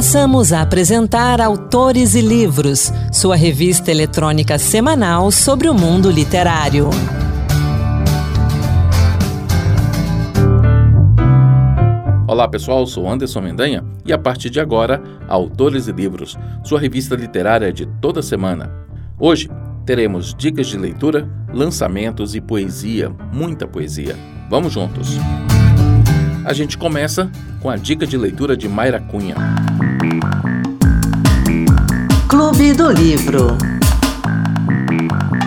Passamos a apresentar Autores e Livros, sua revista eletrônica semanal sobre o mundo literário. Olá pessoal, sou Anderson Mendanha e a partir de agora, Autores e Livros, sua revista literária de toda semana. Hoje teremos dicas de leitura, lançamentos e poesia, muita poesia. Vamos juntos! A gente começa com a dica de leitura de Mayra Cunha. Clube do Livro.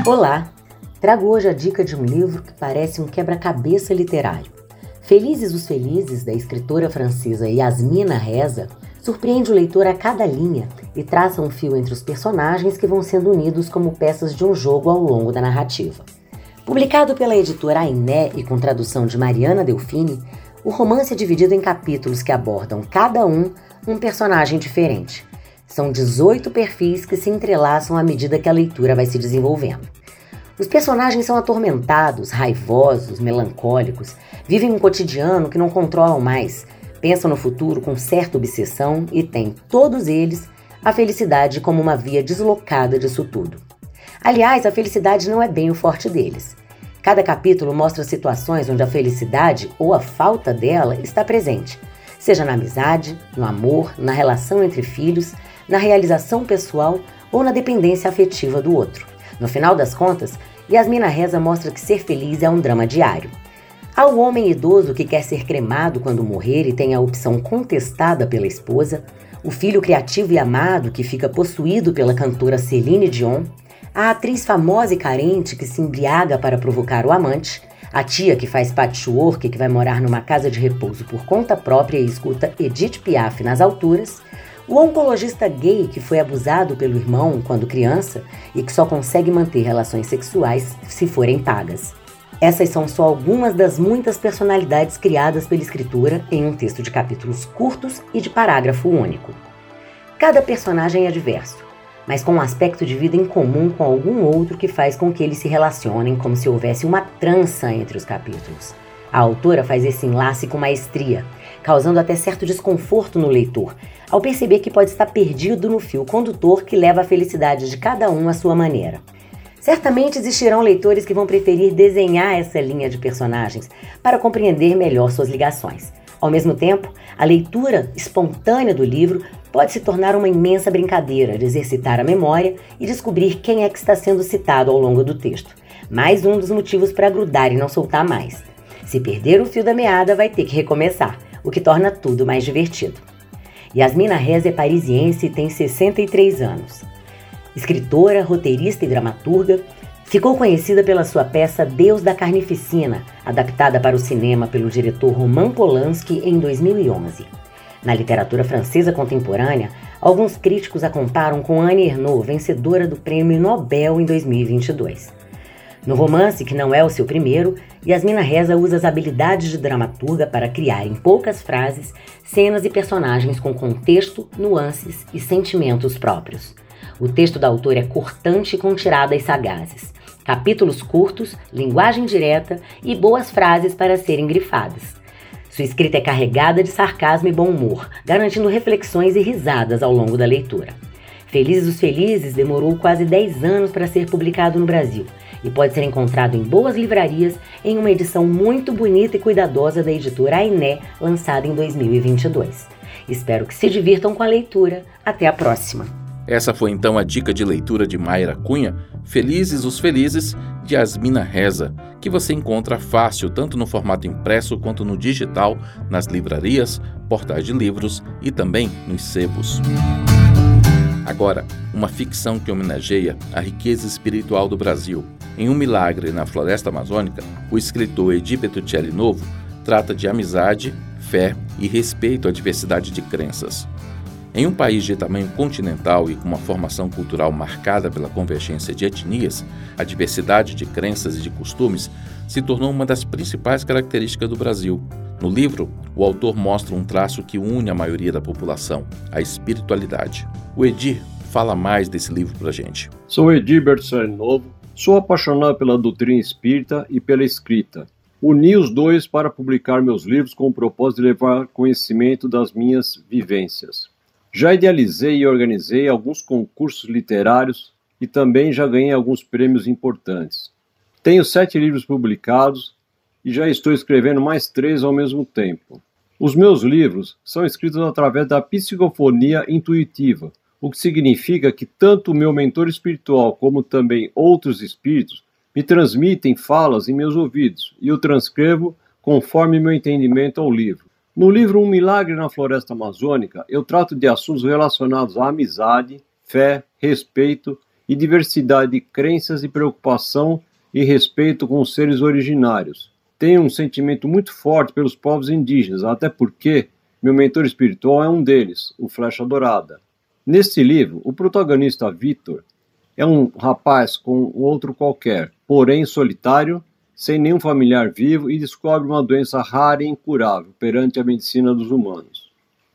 Olá, trago hoje a dica de um livro que parece um quebra-cabeça literário. Felizes os Felizes, da escritora francesa Yasmina Reza, surpreende o leitor a cada linha e traça um fio entre os personagens que vão sendo unidos como peças de um jogo ao longo da narrativa. Publicado pela editora Ainé e com tradução de Mariana Delfini, o romance é dividido em capítulos que abordam cada um um personagem diferente. São 18 perfis que se entrelaçam à medida que a leitura vai se desenvolvendo. Os personagens são atormentados, raivosos, melancólicos, vivem um cotidiano que não controlam mais, pensam no futuro com certa obsessão e têm, todos eles, a felicidade como uma via deslocada disso tudo. Aliás, a felicidade não é bem o forte deles. Cada capítulo mostra situações onde a felicidade ou a falta dela está presente, seja na amizade, no amor, na relação entre filhos, na realização pessoal ou na dependência afetiva do outro. No final das contas, Yasmina Reza mostra que ser feliz é um drama diário. Há o homem idoso que quer ser cremado quando morrer e tem a opção contestada pela esposa, o filho criativo e amado que fica possuído pela cantora Celine Dion, a atriz famosa e carente que se embriaga para provocar o amante, a tia que faz patchwork que vai morar numa casa de repouso por conta própria e escuta Edith Piaf nas alturas, o oncologista gay que foi abusado pelo irmão quando criança e que só consegue manter relações sexuais se forem pagas. Essas são só algumas das muitas personalidades criadas pela escritura em um texto de capítulos curtos e de parágrafo único. Cada personagem é diverso, mas com um aspecto de vida em comum com algum outro que faz com que eles se relacionem como se houvesse uma trança entre os capítulos. A autora faz esse enlace com maestria, causando até certo desconforto no leitor, ao perceber que pode estar perdido no fio condutor que leva a felicidade de cada um à sua maneira. Certamente existirão leitores que vão preferir desenhar essa linha de personagens para compreender melhor suas ligações. Ao mesmo tempo, a leitura espontânea do livro pode se tornar uma imensa brincadeira de exercitar a memória e descobrir quem é que está sendo citado ao longo do texto. Mais um dos motivos para grudar e não soltar mais. Se perder o fio da meada, vai ter que recomeçar, o que torna tudo mais divertido. Yasmina Reza é parisiense e tem 63 anos. Escritora, roteirista e dramaturga, ficou conhecida pela sua peça Deus da Carnificina, adaptada para o cinema pelo diretor Roman Polanski em 2011. Na literatura francesa contemporânea, alguns críticos a comparam com Anne Ernaux, vencedora do Prêmio Nobel em 2022. No romance, que não é o seu primeiro, Yasmina Reza usa as habilidades de dramaturga para criar em poucas frases cenas e personagens com contexto, nuances e sentimentos próprios. O texto da autora é cortante com tiradas sagazes, capítulos curtos, linguagem direta e boas frases para serem grifadas. Sua escrita é carregada de sarcasmo e bom humor, garantindo reflexões e risadas ao longo da leitura. Felizes os Felizes demorou quase 10 anos para ser publicado no Brasil e pode ser encontrado em boas livrarias em uma edição muito bonita e cuidadosa da editora Ainé, lançada em 2022. Espero que se divirtam com a leitura. Até a próxima! Essa foi então a dica de leitura de Mayra Cunha, Felizes os Felizes, de Asmina Reza, que você encontra fácil tanto no formato impresso quanto no digital, nas livrarias, portais de livros e também nos sebos. Agora, uma ficção que homenageia a riqueza espiritual do Brasil. Em Um Milagre na Floresta Amazônica, o escritor Edi Petruccelli Novo trata de amizade, fé e respeito à diversidade de crenças. Em um país de tamanho continental e com uma formação cultural marcada pela convergência de etnias, a diversidade de crenças e de costumes se tornou uma das principais características do Brasil. No livro, o autor mostra um traço que une a maioria da população, a espiritualidade. O Edir fala mais desse livro pra gente. Sou Edir Bersan Novo, sou apaixonado pela doutrina espírita e pela escrita. Uni os dois para publicar meus livros com o propósito de levar conhecimento das minhas vivências. Já idealizei e organizei alguns concursos literários e também já ganhei alguns prêmios importantes. Tenho sete livros publicados e já estou escrevendo mais três ao mesmo tempo. Os meus livros são escritos através da psicofonia intuitiva, o que significa que tanto o meu mentor espiritual como também outros espíritos me transmitem falas em meus ouvidos e eu transcrevo conforme meu entendimento ao livro. No livro Um Milagre na Floresta Amazônica, eu trato de assuntos relacionados à amizade, fé, respeito e diversidade de crenças e preocupação e respeito com os seres originários. Tenho um sentimento muito forte pelos povos indígenas, até porque meu mentor espiritual é um deles, o Flecha Dourada. Neste livro, o protagonista Vitor é um rapaz com outro qualquer, porém solitário sem nenhum familiar vivo e descobre uma doença rara e incurável perante a medicina dos humanos.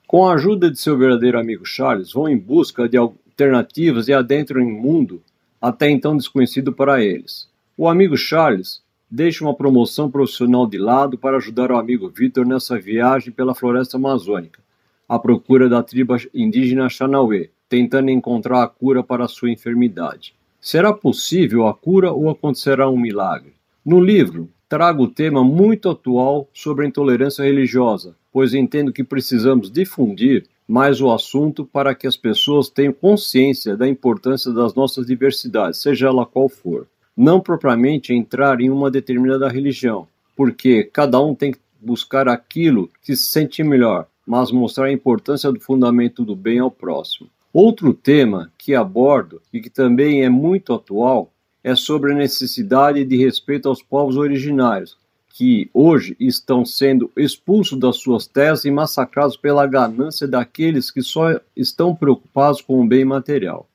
Com a ajuda de seu verdadeiro amigo Charles, vão em busca de alternativas e adentram em um mundo até então desconhecido para eles. O amigo Charles deixa uma promoção profissional de lado para ajudar o amigo Victor nessa viagem pela floresta amazônica, à procura da tribo indígena Xanauê, tentando encontrar a cura para sua enfermidade. Será possível a cura ou acontecerá um milagre? No livro, trago o tema muito atual sobre a intolerância religiosa, pois entendo que precisamos difundir mais o assunto para que as pessoas tenham consciência da importância das nossas diversidades, seja ela qual for. Não propriamente entrar em uma determinada religião, porque cada um tem que buscar aquilo que se sente melhor, mas mostrar a importância do fundamento do bem ao próximo. Outro tema que abordo e que também é muito atual é sobre a necessidade de respeito aos povos originários, que hoje estão sendo expulsos das suas terras e massacrados pela ganância daqueles que só estão preocupados com o bem material.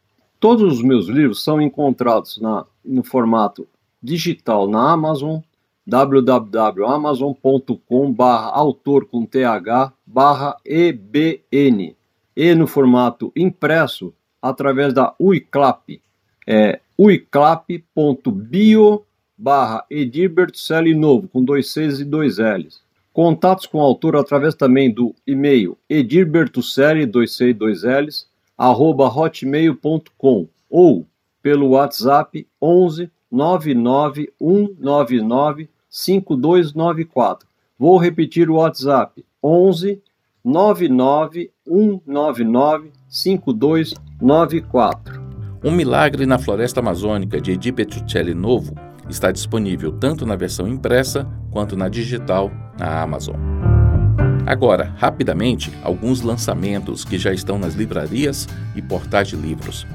Todos os meus livros são encontrados na, no formato digital na Amazon, www.amazon.com autor com th ebn e no formato impresso através da UICLAP, é uiclap.bio barra com dois Cs e dois Ls. Contatos com o autor através também do e-mail edilbertocelli, dois C e Ls, hotmail.com ou pelo WhatsApp 11 99199 5294. Vou repetir o WhatsApp 11 99199 5294. Um Milagre na Floresta Amazônica, de Edi Petruccelli Novo, está disponível tanto na versão impressa quanto na digital na Amazon. Agora, rapidamente, alguns lançamentos que já estão nas livrarias e portais de livros.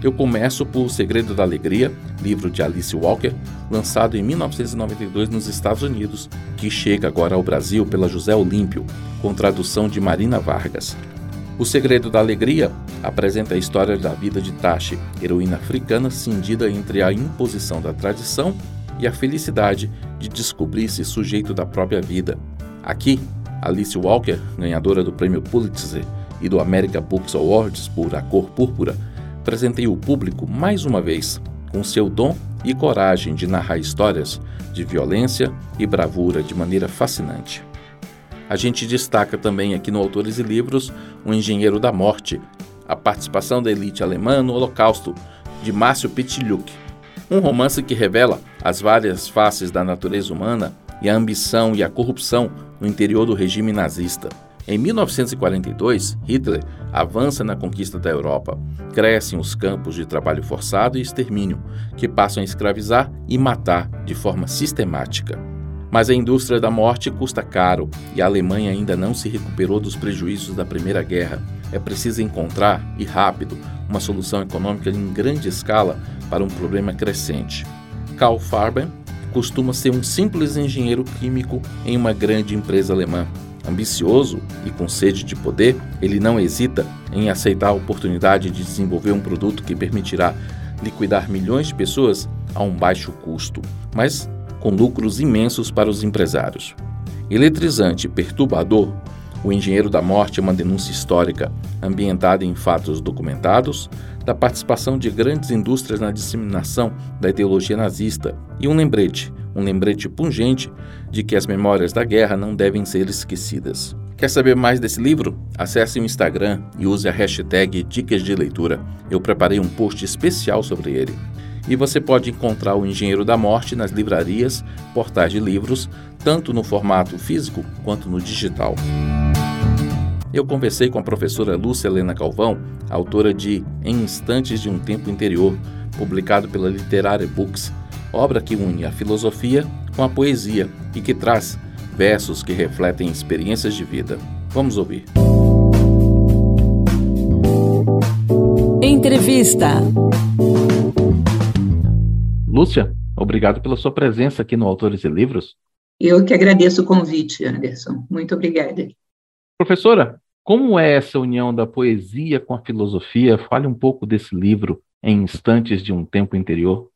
Eu começo por O Segredo da Alegria, livro de Alice Walker, lançado em 1992 nos Estados Unidos, que chega agora ao Brasil pela José Olímpio, com tradução de Marina Vargas. O Segredo da Alegria apresenta a história da vida de Tashi, heroína africana cindida entre a imposição da tradição e a felicidade de descobrir-se sujeito da própria vida. Aqui, Alice Walker, ganhadora do prêmio Pulitzer e do American Books Awards por A Cor Púrpura, presenteia o público mais uma vez com seu dom e coragem de narrar histórias de violência e bravura de maneira fascinante. A gente destaca também aqui no Autores e Livros O Engenheiro da Morte, a participação da elite alemã no Holocausto, de Márcio Petilhuk. Um romance que revela as várias faces da natureza humana e a ambição e a corrupção no interior do regime nazista. Em 1942, Hitler avança na conquista da Europa. Crescem os campos de trabalho forçado e extermínio, que passam a escravizar e matar de forma sistemática. Mas a indústria da morte custa caro e a Alemanha ainda não se recuperou dos prejuízos da Primeira Guerra. É preciso encontrar, e rápido, uma solução econômica em grande escala para um problema crescente. Karl Farben costuma ser um simples engenheiro químico em uma grande empresa alemã. Ambicioso e com sede de poder, ele não hesita em aceitar a oportunidade de desenvolver um produto que permitirá liquidar milhões de pessoas a um baixo custo. Mas com lucros imensos para os empresários. Eletrizante e perturbador, O Engenheiro da Morte é uma denúncia histórica, ambientada em fatos documentados, da participação de grandes indústrias na disseminação da ideologia nazista e um lembrete, um lembrete pungente de que as memórias da guerra não devem ser esquecidas. Quer saber mais desse livro? Acesse o Instagram e use a hashtag Dicas de Leitura. Eu preparei um post especial sobre ele. E você pode encontrar o Engenheiro da Morte nas livrarias, portais de livros, tanto no formato físico quanto no digital. Eu conversei com a professora Lúcia Helena Calvão, autora de Em Instantes de um Tempo Interior, publicado pela Literária Books, obra que une a filosofia com a poesia e que traz versos que refletem experiências de vida. Vamos ouvir. Entrevista. Lúcia, obrigado pela sua presença aqui no Autores e Livros. Eu que agradeço o convite, Anderson. Muito obrigada. Professora, como é essa união da poesia com a filosofia? Fale um pouco desse livro, Em Instantes de um Tempo Interior.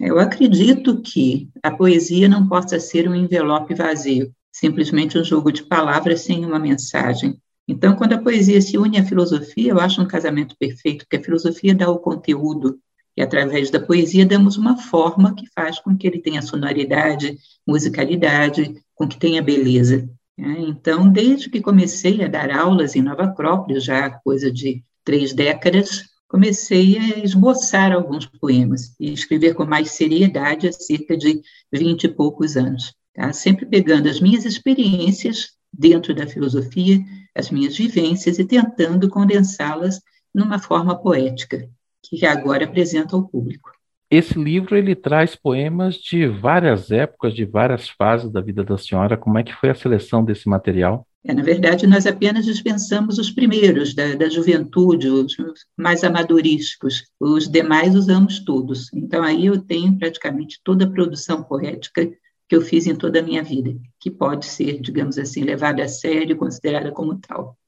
Eu acredito que a poesia não possa ser um envelope vazio, simplesmente um jogo de palavras sem uma mensagem. Então, quando a poesia se une à filosofia, eu acho um casamento perfeito, porque a filosofia dá o conteúdo, e através da poesia damos uma forma que faz com que ele tenha sonoridade, musicalidade, com que tenha beleza. Né? Então, desde que comecei a dar aulas em Nova Acrópole, já há coisa de três décadas, comecei a esboçar alguns poemas e escrever com mais seriedade há cerca de vinte e poucos anos. Tá? Sempre pegando as minhas experiências dentro da filosofia, as minhas vivências e tentando condensá-las numa forma poética, que agora apresento ao público. Esse livro ele traz poemas de várias épocas, de várias fases da vida da senhora. Como é que foi a seleção desse material? É, na verdade, nós apenas dispensamos os primeiros, da, da juventude, os mais amadorísticos. Os demais usamos todos. Então, aí eu tenho praticamente toda a produção poética que eu fiz em toda a minha vida, que pode ser, digamos assim, levada a sério, considerada como tal.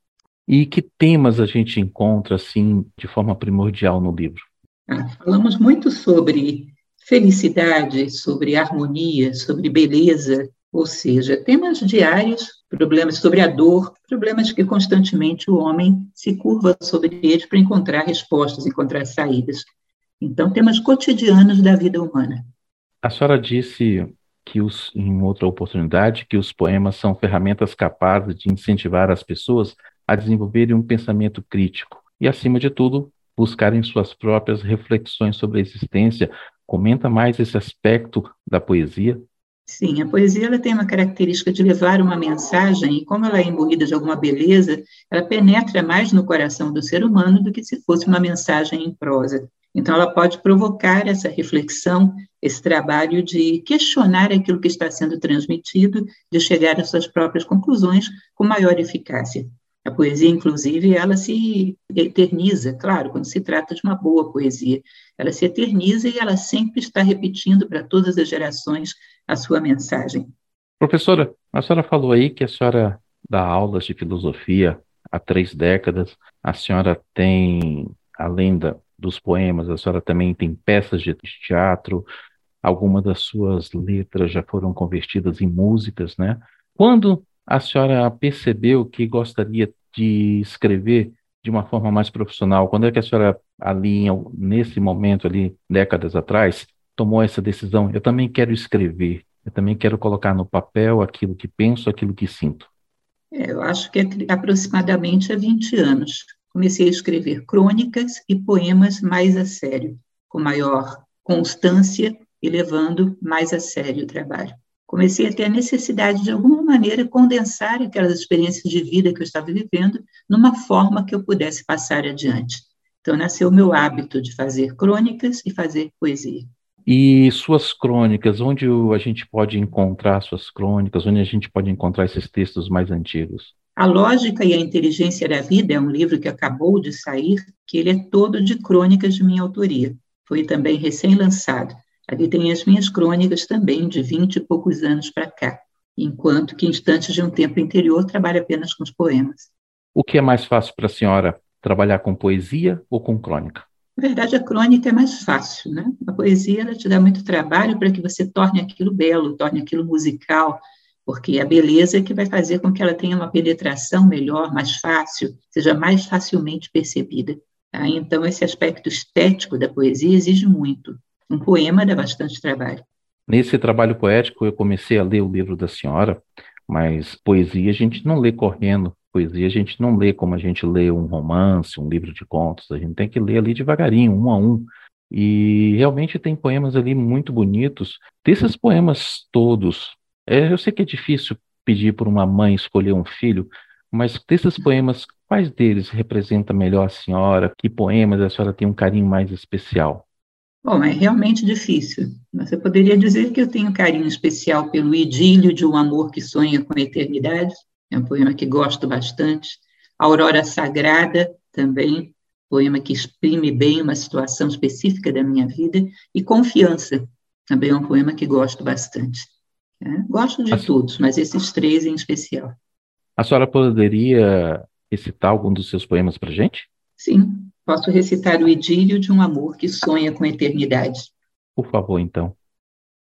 E que temas a gente encontra, assim, de forma primordial no livro? Ah, falamos muito sobre felicidade, sobre harmonia, sobre beleza, ou seja, temas diários problemas sobre a dor, problemas que constantemente o homem se curva sobre eles para encontrar respostas, encontrar saídas. Então, temas cotidianos da vida humana. A senhora disse que os, em outra oportunidade que os poemas são ferramentas capazes de incentivar as pessoas a desenvolverem um pensamento crítico e, acima de tudo, buscarem suas próprias reflexões sobre a existência. Comenta mais esse aspecto da poesia. Sim, a poesia ela tem uma característica de levar uma mensagem, e como ela é imbuída de alguma beleza, ela penetra mais no coração do ser humano do que se fosse uma mensagem em prosa. Então, ela pode provocar essa reflexão, esse trabalho de questionar aquilo que está sendo transmitido, de chegar às suas próprias conclusões com maior eficácia. A poesia, inclusive, ela se eterniza, claro, quando se trata de uma boa poesia. Ela se eterniza e ela sempre está repetindo para todas as gerações a sua mensagem. Professora, a senhora falou aí que a senhora dá aulas de filosofia há três décadas. A senhora tem, além da, dos poemas, a senhora também tem peças de teatro. Algumas das suas letras já foram convertidas em músicas, né? Quando a senhora percebeu que gostaria de escrever de uma forma mais profissional? Quando é que a senhora, ali, nesse momento, ali, décadas atrás, tomou essa decisão? Eu também quero escrever, eu também quero colocar no papel aquilo que penso, aquilo que sinto. É, eu acho que é aproximadamente há 20 anos. Comecei a escrever crônicas e poemas mais a sério, com maior constância e levando mais a sério o trabalho comecei a ter a necessidade, de alguma maneira, condensar aquelas experiências de vida que eu estava vivendo numa forma que eu pudesse passar adiante. Então, nasceu o meu hábito de fazer crônicas e fazer poesia. E suas crônicas, onde a gente pode encontrar suas crônicas, onde a gente pode encontrar esses textos mais antigos? A Lógica e a Inteligência da Vida é um livro que acabou de sair, que ele é todo de crônicas de minha autoria. Foi também recém-lançado. Ali tem as minhas crônicas também, de vinte e poucos anos para cá, enquanto que Instantes de um Tempo Interior trabalha apenas com os poemas. O que é mais fácil para a senhora, trabalhar com poesia ou com crônica? Na verdade, a crônica é mais fácil, né? A poesia ela te dá muito trabalho para que você torne aquilo belo, torne aquilo musical, porque a beleza é que vai fazer com que ela tenha uma penetração melhor, mais fácil, seja mais facilmente percebida. Tá? Então, esse aspecto estético da poesia exige muito. Um poema dá bastante trabalho. Nesse trabalho poético, eu comecei a ler o livro da senhora. Mas poesia a gente não lê correndo, poesia a gente não lê como a gente lê um romance, um livro de contos, a gente tem que ler ali devagarinho, um a um. E realmente tem poemas ali muito bonitos. Desses poemas todos, é, eu sei que é difícil pedir por uma mãe escolher um filho, mas desses poemas, quais deles representa melhor a senhora? Que poemas a senhora tem um carinho mais especial? Bom, é realmente difícil. Você poderia dizer que eu tenho carinho especial pelo idílio de um amor que sonha com a eternidade, é um poema que gosto bastante. Aurora Sagrada, também, poema que exprime bem uma situação específica da minha vida. E Confiança, também é um poema que gosto bastante. É, gosto de a... todos, mas esses três em especial. A senhora poderia recitar algum dos seus poemas para gente? Sim, posso recitar o idílio de um amor que sonha com a eternidade. Por favor, então.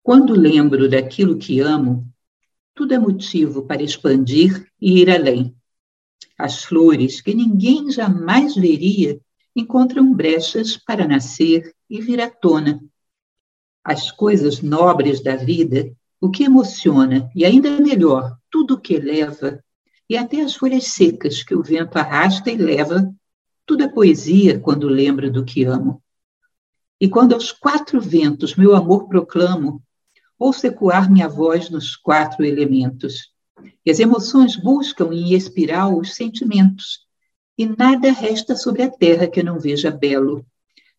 Quando lembro daquilo que amo, tudo é motivo para expandir e ir além. As flores que ninguém jamais veria encontram brechas para nascer e vir à tona. As coisas nobres da vida, o que emociona e ainda melhor, tudo o que eleva, e até as folhas secas que o vento arrasta e leva, tudo é poesia quando lembro do que amo. E quando aos quatro ventos meu amor proclamo, ouço ecoar minha voz nos quatro elementos. E as emoções buscam em espiral os sentimentos, e nada resta sobre a terra que eu não veja belo,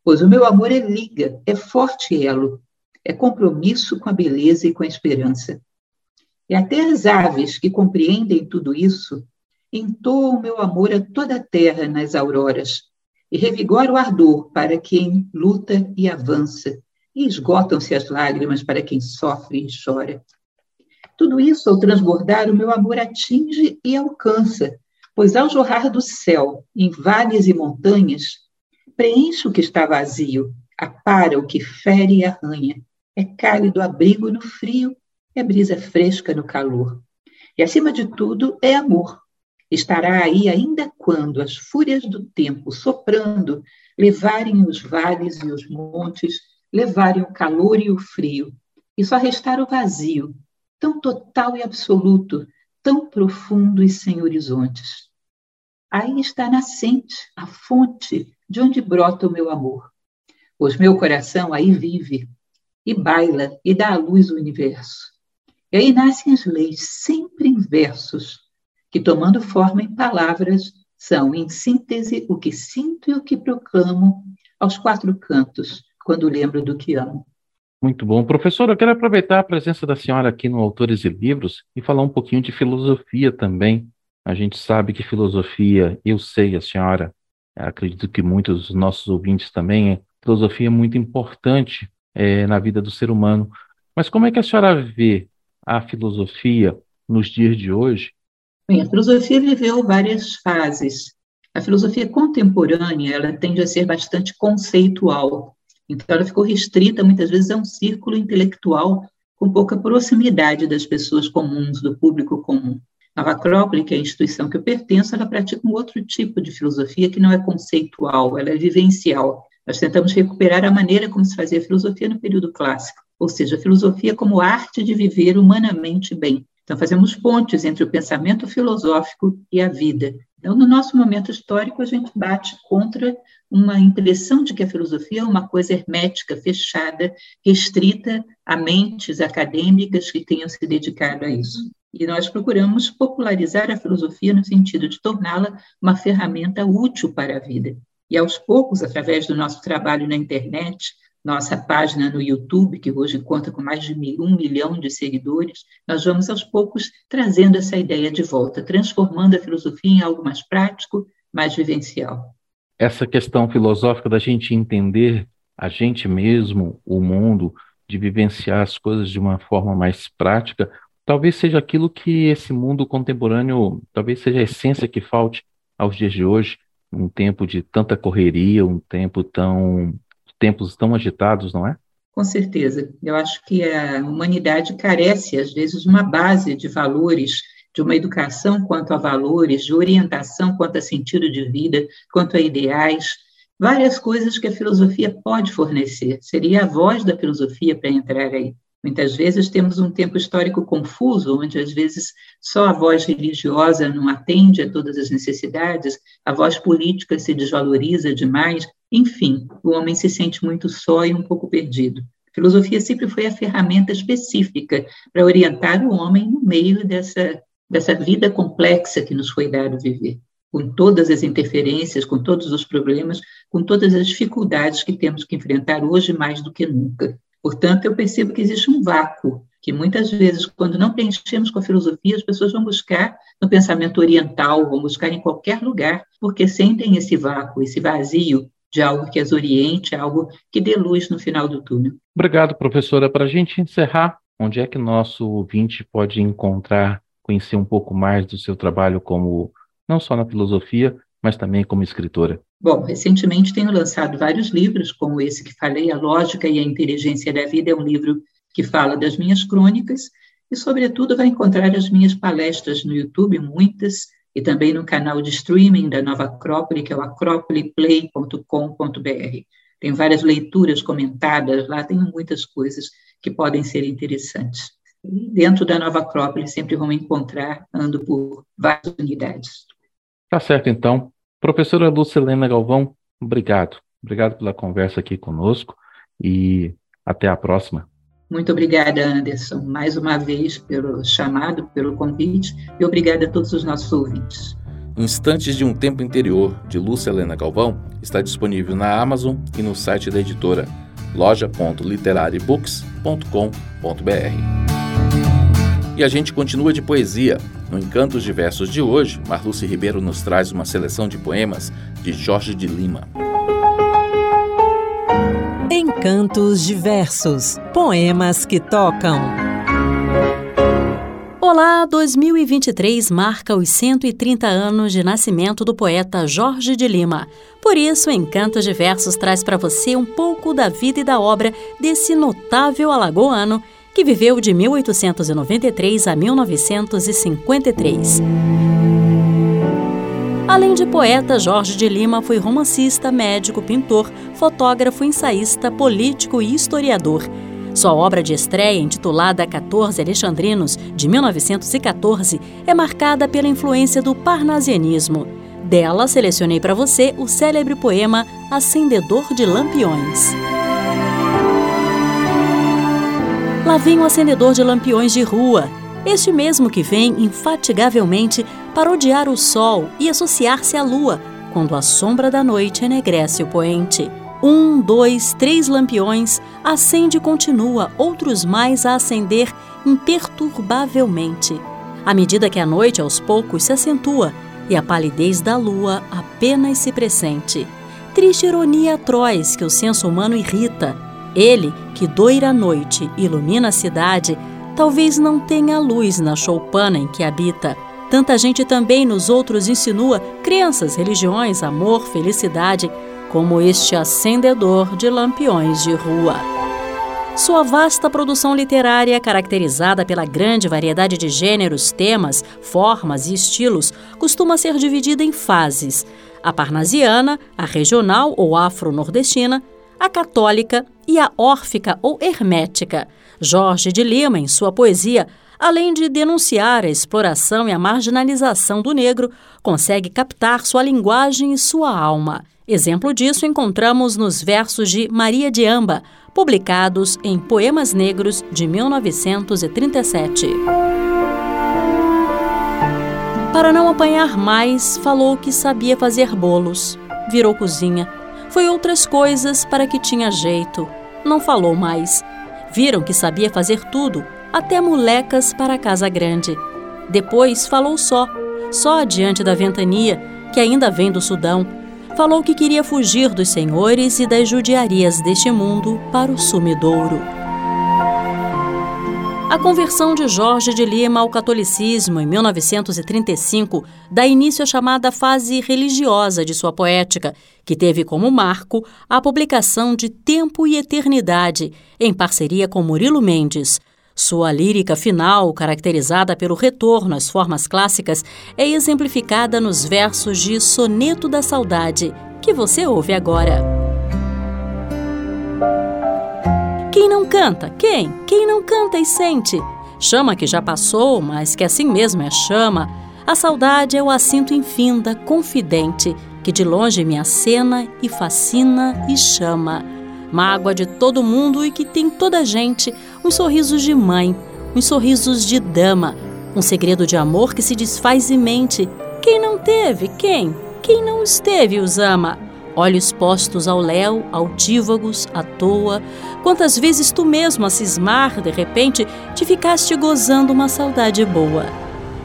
pois o meu amor é liga, é forte elo, é compromisso com a beleza e com a esperança. E até as aves que compreendem tudo isso entoam o meu amor a toda a terra nas auroras, e revigora o ardor para quem luta e avança, e esgotam-se as lágrimas para quem sofre e chora. Tudo isso, ao transbordar, o meu amor atinge e alcança, pois ao jorrar do céu, em vales e montanhas, preenche o que está vazio, apara o que fere e arranha, é cálido abrigo no frio, é brisa fresca no calor. E, acima de tudo, é amor. Estará aí ainda quando as fúrias do tempo, soprando, levarem os vales e os montes levarem o calor e o frio, e só restar o vazio, tão total e absoluto, tão profundo e sem horizontes. Aí está nascente, a fonte de onde brota o meu amor. Pois meu coração aí vive, e baila, e dá à luz o universo. E aí nascem as leis, sempre em versos, que tomando forma em palavras, são, em síntese, o que sinto e o que proclamo aos quatro cantos, quando lembro do que amo. Muito bom. Professor, eu quero aproveitar a presença da senhora aqui no Autores e Livros e falar um pouquinho de filosofia também. A gente sabe que filosofia, eu sei, a senhora, acredito que muitos dos nossos ouvintes também, filosofia é muito importante é, na vida do ser humano. Mas como é que a senhora vê a filosofia nos dias de hoje? Bem, a filosofia viveu várias fases. A filosofia contemporânea, ela tende a ser bastante conceitual. Então, ela ficou restrita, muitas vezes, a um círculo intelectual com pouca proximidade das pessoas comuns, do público comum. Nova Acrópole, que é a instituição que eu pertenço, ela pratica um outro tipo de filosofia que não é conceitual, ela é vivencial. Nós tentamos recuperar a maneira como se fazia filosofia no período clássico, ou seja, a filosofia como arte de viver humanamente bem. Então, fazemos pontes entre o pensamento filosófico e a vida. Então, no nosso momento histórico, a gente bate contra uma impressão de que a filosofia é uma coisa hermética, fechada, restrita a mentes acadêmicas que tenham se dedicado a isso. E nós procuramos popularizar a filosofia no sentido de torná-la uma ferramenta útil para a vida. E aos poucos, através do nosso trabalho na internet, nossa página no YouTube, que hoje conta com mais de um milhão de seguidores, nós vamos aos poucos trazendo essa ideia de volta, transformando a filosofia em algo mais prático, mais vivencial. Essa questão filosófica da gente entender a gente mesmo, o mundo, de vivenciar as coisas de uma forma mais prática, talvez seja aquilo que esse mundo contemporâneo, talvez seja a essência que falte aos dias de hoje, um tempo de tanta correria, um tempo tão tempos tão agitados, não é? Com certeza. Eu acho que a humanidade carece, às vezes, de uma base de valores, de uma educação quanto a valores, de orientação quanto a sentido de vida, quanto a ideais, várias coisas que a filosofia pode fornecer. Seria a voz da filosofia para entrar aí. Muitas vezes temos um tempo histórico confuso, onde às vezes só a voz religiosa não atende a todas as necessidades, a voz política se desvaloriza demais, enfim, o homem se sente muito só e um pouco perdido. A filosofia sempre foi a ferramenta específica para orientar o homem no meio dessa, dessa vida complexa que nos foi dado viver, com todas as interferências, com todos os problemas, com todas as dificuldades que temos que enfrentar hoje mais do que nunca. Portanto, eu percebo que existe um vácuo, que muitas vezes, quando não preenchemos com a filosofia, as pessoas vão buscar no pensamento oriental, vão buscar em qualquer lugar, porque sentem esse vácuo, esse vazio de algo que as oriente, algo que dê luz no final do túnel. Obrigado, professora. Para a gente encerrar, onde é que nosso ouvinte pode encontrar, conhecer um pouco mais do seu trabalho como, não só na filosofia, mas também como escritora? Bom, recentemente tenho lançado vários livros, como esse que falei, A Lógica e a Inteligência da Vida, é um livro que fala das minhas crônicas e, sobretudo, vai encontrar as minhas palestras no YouTube, muitas, e também no canal de streaming da Nova Acrópole, que é o acropoleplay.com.br. Tem várias leituras comentadas lá, tem muitas coisas que podem ser interessantes. E dentro da Nova Acrópole sempre vão encontrar, ando por várias unidades. Tá certo, então. Professora Lucilena Galvão, obrigado. Obrigado pela conversa aqui conosco e até a próxima. Muito obrigada, Anderson, mais uma vez pelo chamado, pelo convite e obrigada a todos os nossos ouvintes. Instantes de um Tempo Interior, de Lúcia Helena Galvão, está disponível na Amazon e no site da editora loja.literarybooks.com.br. E a gente continua de poesia. No Encantos de Versos de hoje, Marluce Ribeiro nos traz uma seleção de poemas de Jorge de Lima. Encantos de Versos Poemas que tocam. Olá, 2023 marca os 130 anos de nascimento do poeta Jorge de Lima. Por isso, Encantos de Versos traz para você um pouco da vida e da obra desse notável alagoano que viveu de 1893 a 1953. Além de poeta, Jorge de Lima foi romancista, médico, pintor, fotógrafo, ensaísta, político e historiador. Sua obra de estreia, intitulada 14 Alexandrinos, de 1914, é marcada pela influência do parnasianismo. Dela, selecionei para você o célebre poema Acendedor de Lampiões. Lá vem o acendedor de lampiões de rua, este mesmo que vem infatigavelmente parodiar o sol e associar-se à lua, quando a sombra da noite enegrece o poente. Um, dois, três lampiões, acende e continua, outros mais a acender imperturbavelmente. À medida que a noite aos poucos se acentua e a palidez da lua apenas se pressente. Triste ironia atroz que o senso humano irrita ele, que doira a noite ilumina a cidade, talvez não tenha luz na choupana em que habita. Tanta gente também nos outros insinua crenças, religiões, amor, felicidade, como este acendedor de lampiões de rua. Sua vasta produção literária, caracterizada pela grande variedade de gêneros, temas, formas e estilos, costuma ser dividida em fases: a parnasiana, a regional ou afro-nordestina, a católica e a órfica ou hermética. Jorge de Lima, em sua poesia, além de denunciar a exploração e a marginalização do negro, consegue captar sua linguagem e sua alma. Exemplo disso encontramos nos versos de Maria de Amba, publicados em Poemas Negros de 1937. Para não apanhar mais, falou que sabia fazer bolos. Virou cozinha foi outras coisas para que tinha jeito. Não falou mais. Viram que sabia fazer tudo, até molecas para a casa grande. Depois falou só, só diante da ventania, que ainda vem do Sudão. Falou que queria fugir dos senhores e das judiarias deste mundo para o sumidouro. A conversão de Jorge de Lima ao catolicismo em 1935 dá início à chamada fase religiosa de sua poética, que teve como marco a publicação de Tempo e Eternidade, em parceria com Murilo Mendes. Sua lírica final, caracterizada pelo retorno às formas clássicas, é exemplificada nos versos de Soneto da Saudade, que você ouve agora. Quem não canta? Quem? Quem não canta e sente? Chama que já passou, mas que assim mesmo é chama. A saudade é o assinto infinda, confidente, que de longe me acena e fascina e chama. Mágoa de todo mundo e que tem toda gente, uns sorrisos de mãe, uns sorrisos de dama, um segredo de amor que se desfaz e mente. Quem não teve? Quem? Quem não esteve os ama? Olhos postos ao léu, altívagos, à toa. Quantas vezes tu mesmo a cismar, de repente, te ficaste gozando uma saudade boa.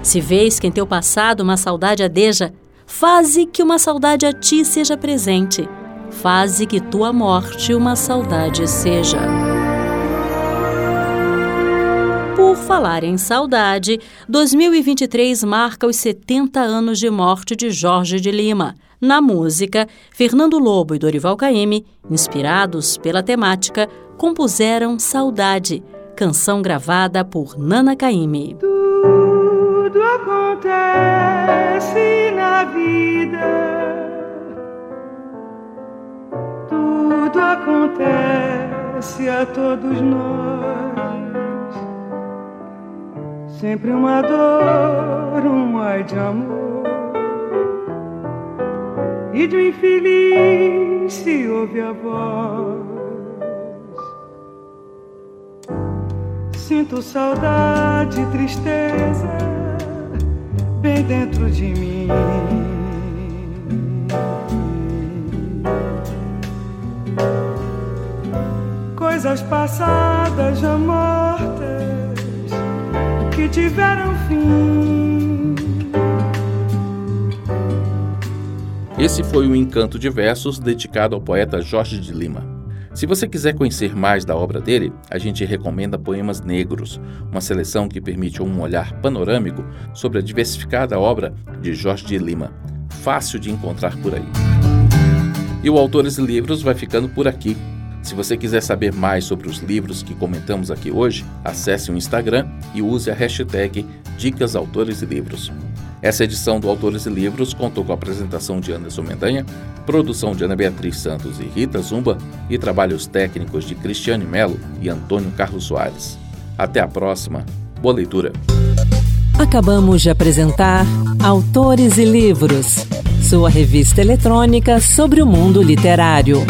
Se vês que em teu passado uma saudade adeja, faze que uma saudade a ti seja presente. Faze que tua morte uma saudade seja. Por falar em saudade, 2023 marca os 70 anos de morte de Jorge de Lima. Na música, Fernando Lobo e Dorival Caymmi, inspirados pela temática, compuseram Saudade, canção gravada por Nana Caymmi. Tudo acontece na vida. Tudo acontece a todos nós. Sempre uma dor, um ai de amor e um infeliz se ouve a voz. Sinto saudade e tristeza bem dentro de mim. Coisas passadas já mortas que tiveram fim Esse foi o Encanto de Versos dedicado ao poeta Jorge de Lima. Se você quiser conhecer mais da obra dele, a gente recomenda Poemas Negros, uma seleção que permite um olhar panorâmico sobre a diversificada obra de Jorge de Lima, fácil de encontrar por aí. E o Autores e Livros vai ficando por aqui. Se você quiser saber mais sobre os livros que comentamos aqui hoje, acesse o Instagram e use a hashtag Dicas Autores e Livros. Essa edição do Autores e Livros contou com a apresentação de Anderson Mendanha, produção de Ana Beatriz Santos e Rita Zumba e trabalhos técnicos de Cristiane Melo e Antônio Carlos Soares. Até a próxima. Boa leitura. Acabamos de apresentar Autores e Livros, sua revista eletrônica sobre o mundo literário.